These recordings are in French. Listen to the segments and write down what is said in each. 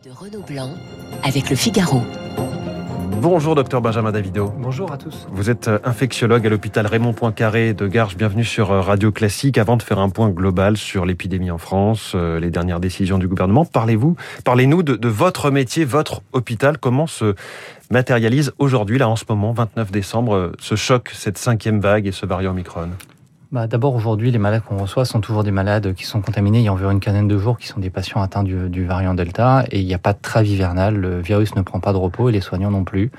de Renaud Blanc avec le Figaro. Bonjour docteur Benjamin Davido. Bonjour à tous. Vous êtes euh, infectiologue à l'hôpital Raymond Poincaré de Garges. Bienvenue sur euh, Radio Classique. Avant de faire un point global sur l'épidémie en France, euh, les dernières décisions du gouvernement, parlez-vous, parlez-nous de, de, votre métier, votre hôpital. Comment se matérialise aujourd'hui, là en ce moment, 29 décembre, ce choc, cette cinquième vague et ce variant Omicron? Bah, D'abord, aujourd'hui, les malades qu'on reçoit sont toujours des malades qui sont contaminés il y a environ une quinzaine de jours, qui sont des patients atteints du, du variant Delta. Et il n'y a pas de trêve hivernale. Le virus ne prend pas de repos et les soignants non plus.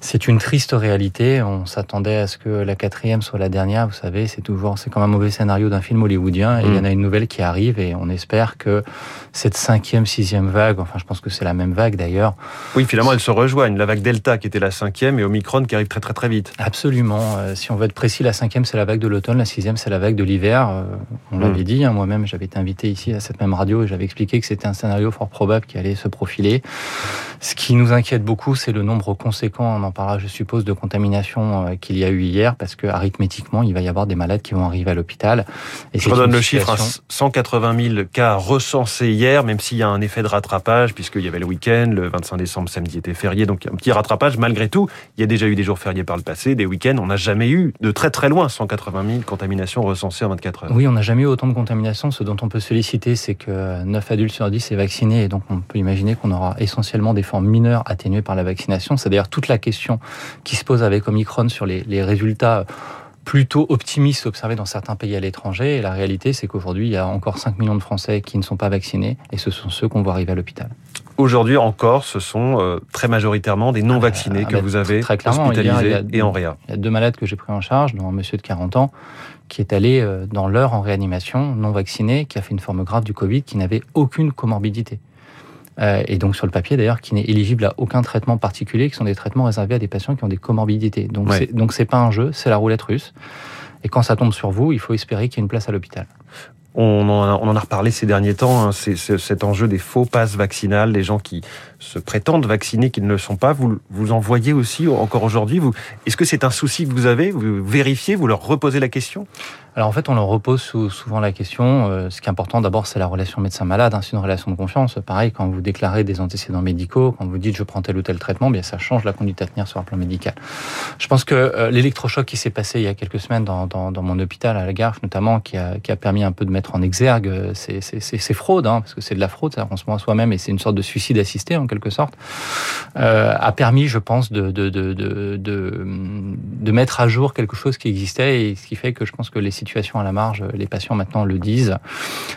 C'est une triste réalité. On s'attendait à ce que la quatrième soit la dernière. Vous savez, c'est toujours, c'est comme un mauvais scénario d'un film hollywoodien. Et il y en a une nouvelle qui arrive et on espère que cette cinquième, sixième vague, enfin, je pense que c'est la même vague d'ailleurs. Oui, finalement, elles se rejoignent. La vague Delta qui était la cinquième et Omicron qui arrive très très très vite. Absolument. Euh, si on veut être précis, la cinquième, c'est la vague de l'automne. La sixième, c'est la vague de l'hiver. Euh, on l'avait mmh. dit. Hein, Moi-même, j'avais été invité ici à cette même radio et j'avais expliqué que c'était un scénario fort probable qui allait se profiler. Ce qui nous inquiète beaucoup, c'est le nombre conséquent, on en parlera, je suppose, de contamination euh, qu'il y a eu hier, parce que arithmétiquement, il va y avoir des malades qui vont arriver à l'hôpital. Et je redonne le chiffre, 180 hein, 000 cas recensés hier, même s'il y a un effet de rattrapage, puisqu'il y avait le week-end, le 25 décembre, samedi était férié, donc un petit rattrapage. Malgré tout, il y a déjà eu des jours fériés par le passé, des week-ends, on n'a jamais eu de très très loin 180 000 contaminations recensées en 24 heures. Oui, on n'a jamais eu autant de contaminations. Ce dont on peut se féliciter, c'est que 9 adultes sur 10 est vacciné, et donc on peut imaginer qu'on aura essentiellement des formes mineures atténuées par la vaccination. C'est d'ailleurs toute la question qui se pose avec Omicron sur les, résultats plutôt optimistes observés dans certains pays à l'étranger. Et la réalité, c'est qu'aujourd'hui, il y a encore 5 millions de Français qui ne sont pas vaccinés, et ce sont ceux qu'on voit arriver à l'hôpital. Aujourd'hui encore, ce sont euh, très majoritairement des non-vaccinés ah, que vous avez très hospitalisés il y a, il y a, et en réa. Il y a deux malades que j'ai pris en charge, dont un monsieur de 40 ans, qui est allé euh, dans l'heure en réanimation, non vacciné, qui a fait une forme grave du Covid, qui n'avait aucune comorbidité. Euh, et donc sur le papier d'ailleurs qui n'est éligible à aucun traitement particulier, qui sont des traitements réservés à des patients qui ont des comorbidités. Donc ouais. c'est pas un jeu, c'est la roulette russe. Et quand ça tombe sur vous, il faut espérer qu'il y ait une place à l'hôpital. On en, a, reparlé ces derniers temps, hein, c'est cet enjeu des faux passes vaccinales, les gens qui se prétendent vaccinés, qui ne le sont pas. Vous, vous en voyez aussi encore aujourd'hui. Est-ce que c'est un souci que vous avez? Vous vérifiez, vous leur reposez la question? Alors en fait, on leur repose souvent la question. Euh, ce qui est important d'abord, c'est la relation médecin-malade. Hein, c'est une relation de confiance. Pareil, quand vous déclarez des antécédents médicaux, quand vous dites je prends tel ou tel traitement, bien ça change la conduite à tenir sur un plan médical. Je pense que euh, l'électrochoc qui s'est passé il y a quelques semaines dans, mon hôpital à la notamment, qui a, qui a permis un peu de mettre en exergue euh, ces, hein, parce que c'est de la fraude, ça on se à soi-même et c'est une sorte de suicide assisté en quelque sorte, euh, a permis, je pense, de, de, mettre à jour quelque chose qui existait et ce qui fait que je pense que les situations à la marge, les patients maintenant le disent.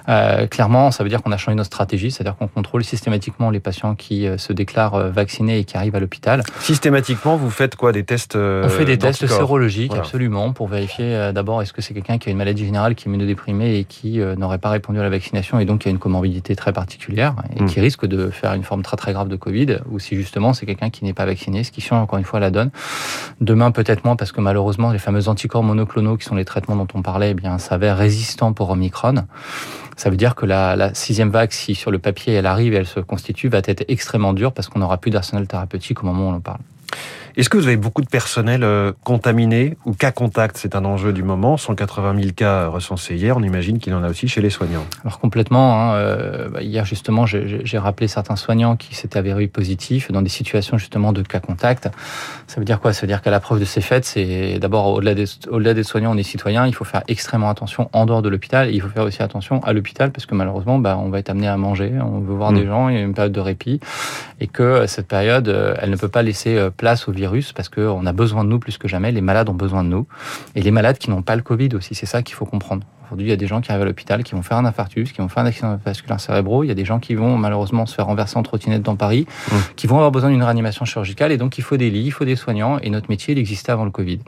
Euh, clairement, ça veut dire qu'on a changé notre stratégie, c'est-à-dire qu'on contrôle systématiquement les patients qui euh, se déclarent euh, vaccinés et qui arrivent à l'hôpital. Systématiquement, vous faites quoi? Des tests On fait des tests sérologiques, voilà. absolument, pour vérifier d'abord est-ce que c'est quelqu'un qui a une maladie générale, qui est immunodéprimé et qui n'aurait pas répondu à la vaccination et donc qui a une comorbidité très particulière et mmh. qui risque de faire une forme très très grave de Covid, ou si justement c'est quelqu'un qui n'est pas vacciné, ce qui change encore une fois la donne. Demain peut-être moins parce que malheureusement les fameux anticorps monoclonaux qui sont les traitements dont on parlait, eh bien s'avère résistant pour Omicron. Ça veut dire que la, la, sixième vague, si sur le papier elle arrive et elle se constitue, va être extrêmement dure parce qu'on n'aura plus d'arsenal thérapeutique au moment où on en parle. Est-ce que vous avez beaucoup de personnel euh, contaminé ou cas contact? C'est un enjeu du moment. 180 000 cas recensés hier. On imagine qu'il en a aussi chez les soignants. Alors complètement. Hein, euh, hier justement, j'ai rappelé certains soignants qui s'étaient avérés positifs dans des situations justement de cas contact. Ça veut dire quoi? Ça veut dire qu'à la preuve de ces faits, c'est d'abord au-delà des, au-delà des soignants, on est citoyens. Il faut faire extrêmement attention en dehors de l'hôpital. Et il faut faire aussi attention à l'hôpital parce que malheureusement, bah, on va être amené à manger. On veut voir mmh. des gens. Il y a une période de répit et que cette période, euh, elle ne peut pas laisser place au virus parce qu'on a besoin de nous plus que jamais. Les malades ont besoin de nous. Et les malades qui n'ont pas le Covid aussi, c'est ça qu'il faut comprendre. Aujourd'hui, il y a des gens qui arrivent à l'hôpital, qui vont faire un infarctus, qui vont faire un accident vasculaire cérébraux. Il y a des gens qui vont malheureusement se faire renverser en trottinette dans Paris, mmh. qui vont avoir besoin d'une réanimation chirurgicale. Et donc, il faut des lits, il faut des soignants. Et notre métier, il existait avant le Covid.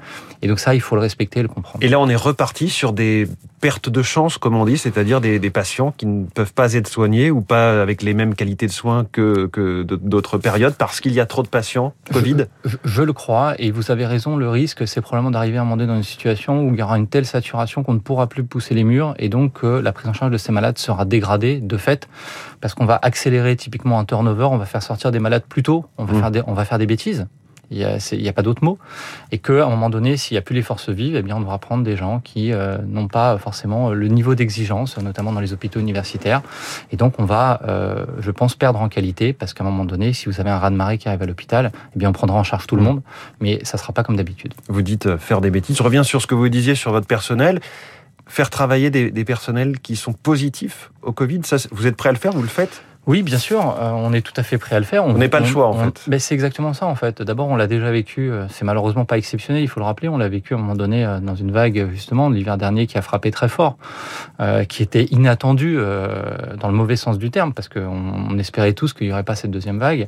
Et donc ça, il faut le respecter et le comprendre. Et là, on est reparti sur des pertes de chance, comme on dit, c'est-à-dire des, des, patients qui ne peuvent pas être soignés ou pas avec les mêmes qualités de soins que, que d'autres périodes parce qu'il y a trop de patients Covid? Je, le crois et vous avez raison, le risque c'est probablement d'arriver à un moment donné dans une situation où il y aura une telle saturation qu'on ne pourra plus pousser les murs et donc euh, la prise en charge de ces malades sera dégradée de fait parce qu'on va accélérer typiquement un turnover, on va faire sortir des malades plus tôt, on va, mmh. faire, des, on va faire des bêtises Il n'y a, a pas d'autre mot. Et qu'à un moment donné, s'il n'y a plus les forces vives, eh bien, on devra prendre des gens qui euh, n'ont pas forcément le niveau d'exigence, notamment dans les hôpitaux universitaires. Et donc, on va, euh, je pense, perdre en qualité parce qu'à un moment donné, si vous avez un raz-de-marée qui arrive à l'hôpital, eh bien, on prendra en charge tout le mmh. monde, mais ça ne sera pas comme d'habitude. Vous dites euh, faire des bêtises. Je reviens sur ce que vous disiez sur votre personnel faire travailler des, des, personnels qui sont positifs au Covid. Ça, vous êtes prêt à le faire? Vous le faites? Oui, bien sûr, euh, on est tout à fait prêt à le faire. On n'est pas le choix, en fait. Mais c'est exactement ça, en fait. D'abord, on l'a déjà vécu. Euh, c'est malheureusement pas exceptionnel, il faut le rappeler. On l'a vécu à un moment donné euh, dans une vague, justement, de l'hiver dernier, qui a frappé très fort, qui était inattendue dans le mauvais sens du terme, parce qu'on espérait tous qu'il n'y aurait pas cette deuxième vague.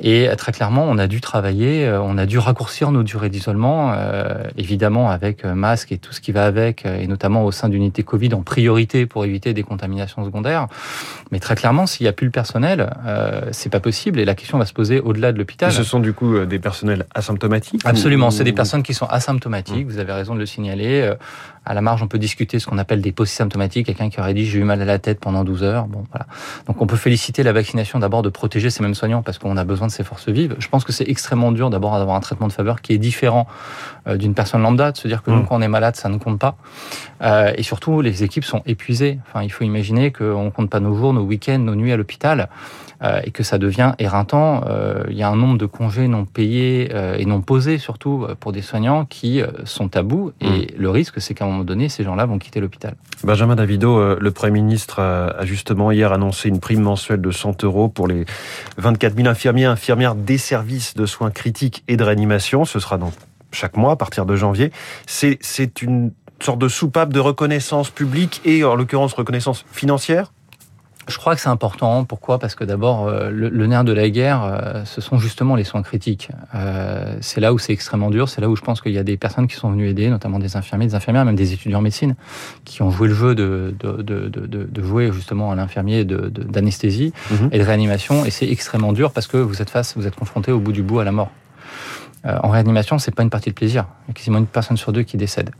Et très clairement, on a dû travailler, on a dû raccourcir nos durées d'isolement, évidemment avec masque et tout ce qui va avec, et notamment au sein d'unités Covid en priorité pour éviter des contaminations secondaires. Mais très clairement, s'il y a plus le personnel, euh, c'est pas possible. Et la question va se poser au-delà de l'hôpital. Ce sont du coup euh, des personnels asymptomatiques Absolument, c'est des personnes qui sont asymptomatiques. Vous avez raison de le signaler. À la marge, on peut discuter ce qu'on appelle des post-symptomatiques. Quelqu'un qui aurait dit j'ai eu mal à la tête pendant 12 heures. Bon, voilà. Donc on peut féliciter la vaccination d'abord de protéger ces mêmes soignants parce qu'on a besoin de ces forces vives. Je pense que c'est extrêmement dur d'abord d'avoir un traitement de faveur qui est différent euh, d'une personne lambda, de se dire que nous, mmh. quand on est malade, ça ne compte pas. Euh, et surtout, les équipes sont épuisées. Enfin, il faut imaginer qu'on compte pas nos jours, nos week-ends, nos nuits à l'hôpital. Euh, et que ça devient éreintant. Euh, il y a un nombre de congés non payés et non posés, surtout pour des soignants, qui sont tabous. Et mmh. le risque, c'est qu'à moment donné, ces gens-là vont quitter l'hôpital. Benjamin Davido, le Premier ministre a justement hier annoncé une prime mensuelle de 100 euros pour les 24 000 infirmiers infirmières des services de soins critiques et de réanimation. Ce sera dans chaque mois à partir de janvier. C'est une sorte de soupape de reconnaissance publique et en l'occurrence reconnaissance financière je crois que c'est important. Pourquoi? Parce que d'abord, euh, le, nerf de la guerre, euh, ce sont justement les soins critiques. Euh, c'est là où c'est extrêmement dur. C'est là où je pense qu'il y a des personnes qui sont venues aider, notamment des infirmiers, des infirmières, même des étudiants en médecine, qui ont joué le jeu de, de, de, de jouer justement à l'infirmier d'anesthésie mhm. et de réanimation. Et c'est extrêmement dur parce que vous êtes face, vous êtes confronté au bout du bout à la mort. Euh, en réanimation, c'est pas une partie de plaisir. Il y a quasiment une personne sur deux qui décède.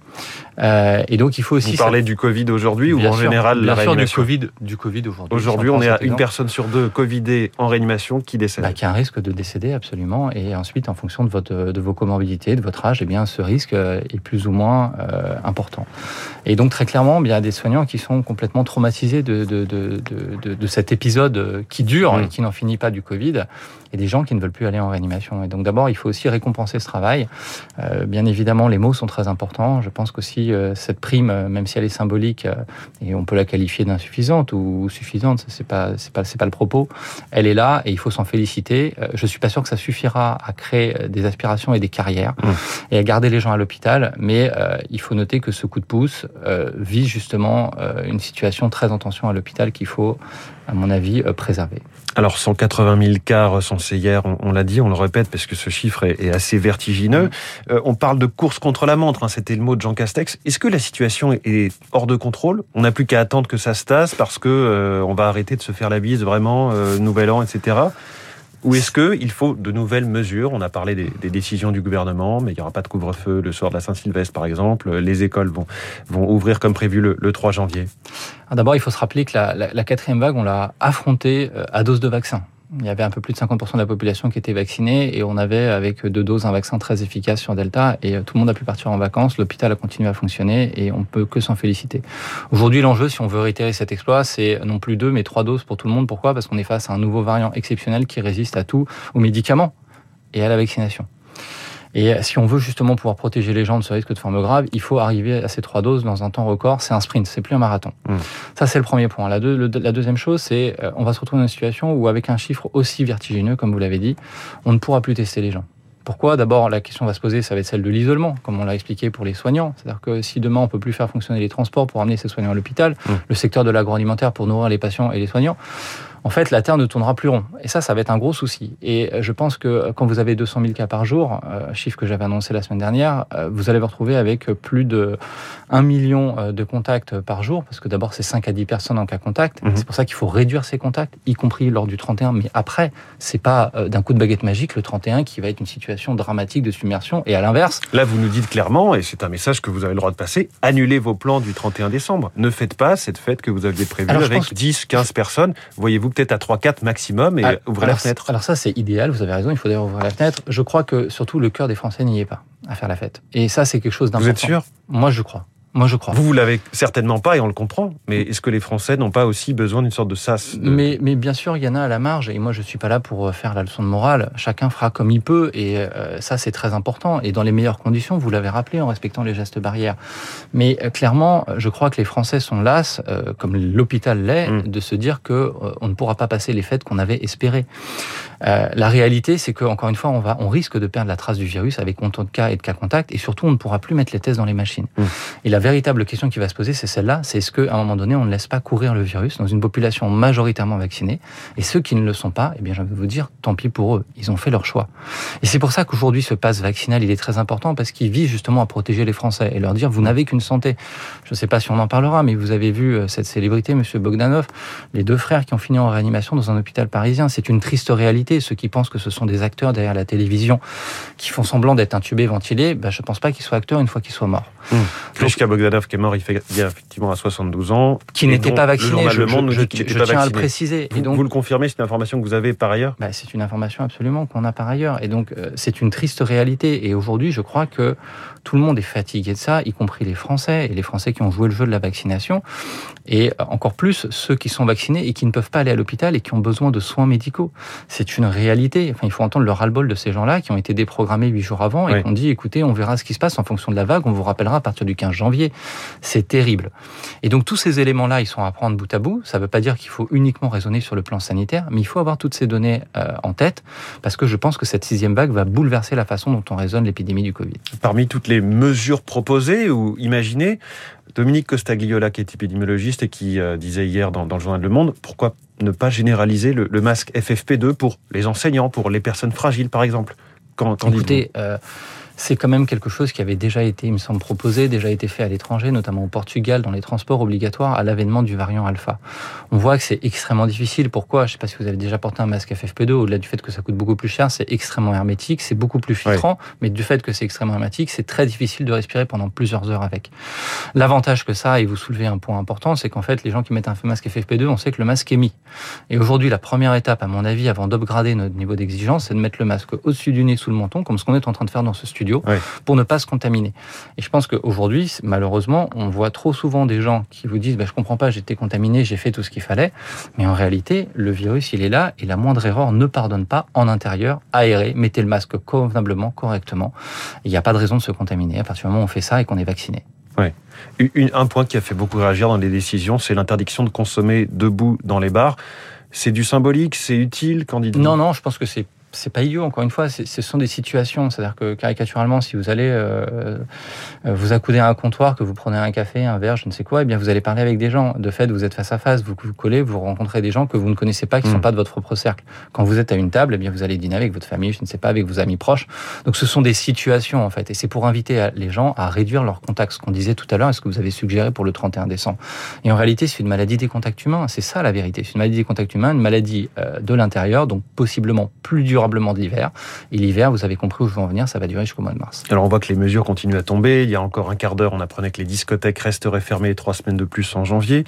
Euh, et donc, il faut aussi. Vous parlez du Covid aujourd'hui ou en général bien la réanimation du Covid, du Covid aujourd'hui. Aujourd'hui, on est à une personne sur deux Covidée en réanimation qui décède. Bah, qui a un risque de décéder absolument. Et ensuite, en fonction de votre de vos comorbidités, de votre âge, eh bien, ce risque est plus ou moins euh, important. Et donc, très clairement, il y a des soignants qui sont complètement traumatisés de de, de, de, de cet épisode qui dure mmh. et qui n'en finit pas du Covid, et des gens qui ne veulent plus aller en réanimation. Et donc, d'abord, il faut aussi récompenser penser ce travail. Euh, bien évidemment, les mots sont très importants. Je pense qu'aussi euh, cette prime, euh, même si elle est symbolique et on peut la qualifier d'insuffisante ou, suffisante, c'est pas c'est pas c'est pas le propos. Elle est là et il faut s'en féliciter. je suis pas sûr que ça suffira à créer des aspirations et des carrières mmh. et à garder les gens à l'hôpital, mais il faut noter que ce coup de pouce vise justement une situation très en tension à l'hôpital qu'il faut, à mon avis, préserver. Alors 180 000 cas recensés hier, on, l'a dit, on le répète parce que ce chiffre est, assez vertigineux. Euh, on parle de course contre la montre, hein, c'était le mot de Jean Castex. Est-ce que la situation est hors de contrôle? On n'a plus qu'à attendre que ça se tasse parce que euh, on va arrêter de se faire la bise vraiment, euh, nouvel an, etc. Ou est-ce qu'il faut de nouvelles mesures? On a parlé des, décisions du gouvernement, mais il n'y aura pas de couvre-feu le soir de la Saint-Sylvestre, par exemple. Les écoles vont, ouvrir comme prévu le, le 3 janvier. D'abord, il faut se rappeler que la quatrième vague, on l'a affrontée euh, à dose de vaccin il y avait un peu plus de 50% de la population qui était vaccinée et on avait avec deux doses un vaccin très efficace sur Delta et euh, tout le monde a pu partir en vacances, l'hôpital a continué à fonctionner et on peut que s'en féliciter. Aujourd'hui, l'enjeu, si on veut réitérer cet exploit, c'est non plus deux mais trois doses pour tout le monde. Pourquoi? Parce qu'on est face à un nouveau variant exceptionnel qui résiste à tout, aux médicaments et à la vaccination. Et si on veut justement pouvoir protéger les gens de ce risque de forme grave, il faut arriver à ces trois doses dans un temps record. C'est un sprint, c'est plus un marathon. Mmh. Ça, c'est le premier point. La, la deuxième chose, c'est euh, on va se retrouver dans une situation où, avec un chiffre aussi vertigineux, comme vous l'avez dit, on ne pourra plus tester les gens. Pourquoi? D'abord, la question va se poser, ça va être celle de l'isolement, comme on l'a expliqué pour les soignants. C'est-à-dire que si demain on peut plus faire fonctionner les transports pour amener ces soignants à l'hôpital, mmh. le secteur de l'agroalimentaire pour nourrir les patients et les soignants, en fait, la Terre ne tournera plus rond. Et ça, ça va être un gros souci. Et je pense que quand vous avez 200 000 cas par jour, euh, chiffre que j'avais annoncé la semaine dernière, euh, vous allez vous retrouver avec plus de 1 million euh, de contacts par jour, parce que d'abord, c'est 5 à 10 personnes en cas contact. Mhm. C'est pour ça qu'il faut réduire ces contacts, y compris lors du 31. Mais après, c'est pas d'un coup de baguette magique le 31 qui va être une situation dramatique de submersion. Et à l'inverse. Là, vous nous dites clairement, et c'est un message que vous avez le droit de passer, annulez vos plans du 31 décembre. Ne faites pas cette fête que vous aviez prévue avec 10, 15 personnes. Voyez-vous peut-être à 3-4 maximum et Ah, ouvrez alors, la fenêtre. Alors ça, c'est idéal, vous avez raison, il faut d'ailleurs ouvrir la fenêtre. Je crois que surtout le cœur des Français n'y est pas à faire la fête. Et ça, c'est quelque chose d'important. Vous êtes sûr? Moi, je crois. Moi, je crois. Vous, vous l'avez certainement pas et on le comprend. Mais est-ce que les Français n'ont pas aussi besoin d'une sorte de sas de- Mais, mais bien sûr, il y en a à la marge, et moi je suis pas là pour euh, faire la leçon de morale. Chacun fera comme il peut, et euh, ça c'est très important, et dans les meilleures conditions, vous l'avez rappelé, en respectant les gestes barrières. Mais euh, clairement, je crois que les Français sont las, euh, comme l'hôpital l'est, Mm. de se dire que euh, on ne pourra pas passer les fêtes qu'on avait espérées. Euh, la réalité, c'est que encore une fois, on va, on risque de perdre la trace du virus avec autant de cas et de cas contacts, et surtout, on ne pourra plus mettre les tests dans les machines. Mm. Et la véritable question qui va se poser, c'est celle-là c'est est-ce qu'à un moment donné, on ne laisse pas courir le virus dans une population majoritairement vaccinée Et ceux qui ne le sont pas, eh bien, j'ai envie de vous dire, tant pis pour eux. Ils ont fait leur choix. Et c'est pour ça qu'aujourd'hui, ce passe vaccinal, il est très important parce qu'il vise justement à protéger les Français et leur dire, vous n'avez qu'une santé. Je ne sais pas si on en parlera, mais vous avez vu euh, cette célébrité, Monsieur Bogdanov, les deux frères qui ont fini en réanimation dans un hôpital parisien. C'est une triste réalité. Ceux qui pensent que ce sont des acteurs derrière la télévision qui font semblant d'être intubés, ventilés, ben, je ne pense pas qu'ils soient acteurs une fois qu'ils soient morts. Grishka Bogdanov qui est mort il, fait, il y a effectivement à 72 ans. Qui n'était pas Le vacciné. journal Je, Le Monde je- tiens à le préciser. Vous, Et donc, vous le confirmez, c'est une information que vous avez par ailleurs Bah, c'est une information absolument qu'on a par ailleurs. Et donc, euh, c'est une triste réalité. Et aujourd'hui, je crois que tout le monde est fatigué de ça, y compris les Français, et les Français qui ont joué le jeu de la vaccination. Et encore plus, ceux qui sont vaccinés et qui ne peuvent pas aller à l'hôpital et qui ont besoin de soins médicaux. C'est une réalité. Enfin, il faut entendre le ras-le-bol de ces gens-là qui ont été déprogrammés huit jours avant et Oui. qui ont dit, écoutez, on verra ce qui se passe en fonction de la vague, on vous rappellera à partir du 15 janvier. C'est terrible. Et donc, tous ces éléments-là, ils sont à prendre bout à bout. Ça ne veut pas dire qu'il faut uniquement raisonner sur le plan sanitaire, mais il faut avoir toutes ces données euh, en tête parce que je pense que cette sixième vague va bouleverser la façon dont on raisonne l'épidémie du Covid. Parmi toutes les mesures proposées ou imaginées, Dominique Costagliola, qui est épidémiologiste et qui euh, disait hier dans, dans le journal Le Monde, pourquoi ne pas généraliser le, le masque FFP2 pour les enseignants, pour les personnes fragiles, par exemple? Écoutez, euh, c'est quand même quelque chose qui avait déjà été, il me semble, proposé, déjà été fait à l'étranger, notamment au Portugal, dans les transports obligatoires à l'avènement du variant alpha. On voit que c'est extrêmement difficile. Pourquoi? Je ne sais pas si vous avez déjà porté un masque FFP2, au-delà du fait que ça coûte beaucoup plus cher, c'est extrêmement hermétique, c'est beaucoup plus filtrant, mais du fait que c'est extrêmement hermétique, c'est très difficile de respirer pendant plusieurs heures avec. L'avantage que ça, a, et vous soulevez un point important, c'est qu'en fait, les gens qui mettent un masque FFP2, on sait que le masque est mis. Et aujourd'hui, la première étape, à mon avis, avant d'upgrader notre niveau d'exigence, c'est de mettre le masque au-dessus du nez, sous le menton, comme ce qu'on est en train de faire dans ce studio, Ouais. pour ne pas se contaminer. Et je pense qu'aujourd'hui, malheureusement, on voit trop souvent des gens qui vous disent bah, Je comprends pas, été contaminé, j'ai fait tout ce qu'il fallait. Mais en réalité, le virus, il est là, et la moindre erreur ne pardonne pas en intérieur, aéré, mettez le masque convenablement, correctement. Il n'y a pas de raison de se contaminer à partir du moment où on fait ça et qu'on est vacciné. Une- un point qui a fait beaucoup réagir dans les décisions, c'est l'interdiction de consommer debout dans les bars. C'est du symbolique, c'est utile, dites-vous Non, non, je pense que c'est c'est pas idiot, encore une fois, ce sont des situations. C'est-à-dire que caricaturalement, si vous allez euh, euh, vous accouder à un comptoir, que vous prenez un café, un verre, je ne sais quoi, eh bien vous allez parler avec des gens. De fait, vous êtes face à face, vous vous collez, vous rencontrez des gens que vous ne connaissez pas, qui ne sont pas de votre propre cercle. Quand vous êtes à une table, eh bien vous allez dîner avec votre famille, je ne sais pas, avec vos amis proches. Donc ce sont des situations en fait, et c'est pour inviter les gens à réduire leurs contacts. Ce qu'on disait tout à l'heure, est-ce que vous avez suggéré pour le 31 décembre Et en réalité, c'est une maladie des contacts humains. C'est ça la vérité. C'est une maladie des contacts humains, une maladie euh, de l'intérieur, donc possiblement plus durablement de l'hiver. Et l'hiver, vous avez compris où je veux en venir, ça va durer jusqu'au mois de mars. Alors on voit que les mesures continuent à tomber. Il y a encore un quart d'heure, on apprenait que les discothèques resteraient fermées trois semaines de plus en janvier.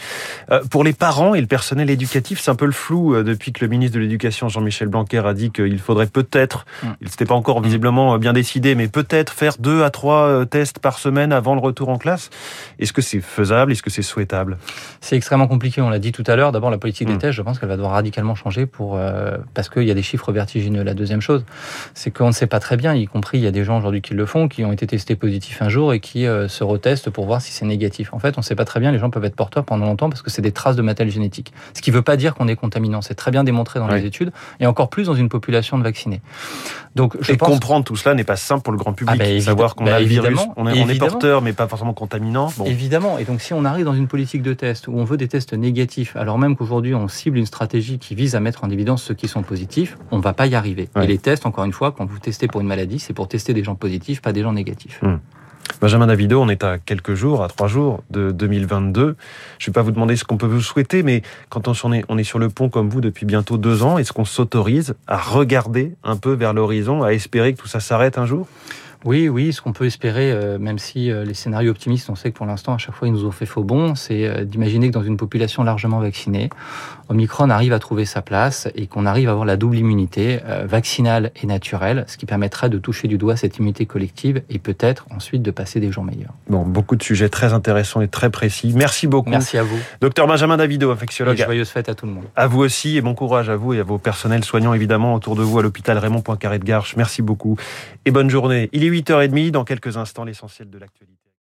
Euh, pour les parents et le personnel éducatif, c'est un peu le flou euh, depuis que le ministre de l'Éducation, Jean-Michel Blanquer, a dit qu'il faudrait peut-être, Mm. il n'était pas encore visiblement euh, bien décidé, mais peut-être faire deux à trois tests par semaine avant le retour en classe. Est-ce que c'est faisable? Est-ce que c'est souhaitable? C'est extrêmement compliqué, on l'a dit tout à l'heure. D'abord, la politique des Mm. tests, je pense qu'elle va devoir radicalement changer pour, euh, parce qu'il y a des chiffres vertigineux. La deuxième chose, c'est qu'on ne sait pas très bien, y compris il y a des gens aujourd'hui qui le font, qui ont été testés positifs un jour et qui euh, se retestent pour voir si c'est négatif. En fait, on ne sait pas très bien, les gens peuvent être porteurs pendant longtemps parce que c'est des traces de matériel génétique. Ce qui ne veut pas dire qu'on est contaminant. C'est très bien démontré dans Oui. les études et encore plus dans une population de vaccinés. Donc, je Et pense. comprendre tout cela n'est pas simple pour le grand public. Ah bah, évidemment- Savoir qu'on bah, a le virus, on est, on est évidemment. porteur, mais pas forcément contaminant. Bon. Évidemment. Et donc, si on arrive dans une politique de test où on veut des tests négatifs, alors même qu'aujourd'hui on cible une stratégie qui vise à mettre en évidence ceux qui sont positifs, on va pas y arriver. Ouais. Et les tests, encore une fois, quand vous testez pour une maladie, c'est pour tester des gens positifs, pas des gens négatifs. Benjamin Davido, on est à quelques jours, à trois jours de 2022. Je ne vais pas vous demander ce qu'on peut vous souhaiter, mais quand on est, on est sur le pont comme vous depuis bientôt deux ans, est-ce qu'on s'autorise à regarder un peu vers l'horizon, à espérer que tout ça s'arrête un jour? Oui, oui, ce qu'on peut espérer, euh, même si euh, les scénarios optimistes, on sait que pour l'instant, à chaque fois, ils nous ont fait faux bon, c'est euh, d'imaginer que dans une population largement vaccinée, Omicron arrive à trouver sa place et qu'on arrive à avoir la double immunité vaccinale et naturelle, ce qui permettrait de toucher du doigt cette immunité collective et peut-être ensuite de passer des jours meilleurs. Bon, beaucoup de sujets très intéressants et très précis. Merci beaucoup. Merci à vous. Docteur Benjamin Davido, infectiologue. Et joyeuse fête à tout le monde. À vous aussi et bon courage à vous et à vos personnels soignants évidemment autour de vous à l'hôpital Raymond Poincaré de Garches. Merci beaucoup et bonne journée. Il est 8h30 dans quelques instants l'essentiel de l'actualité.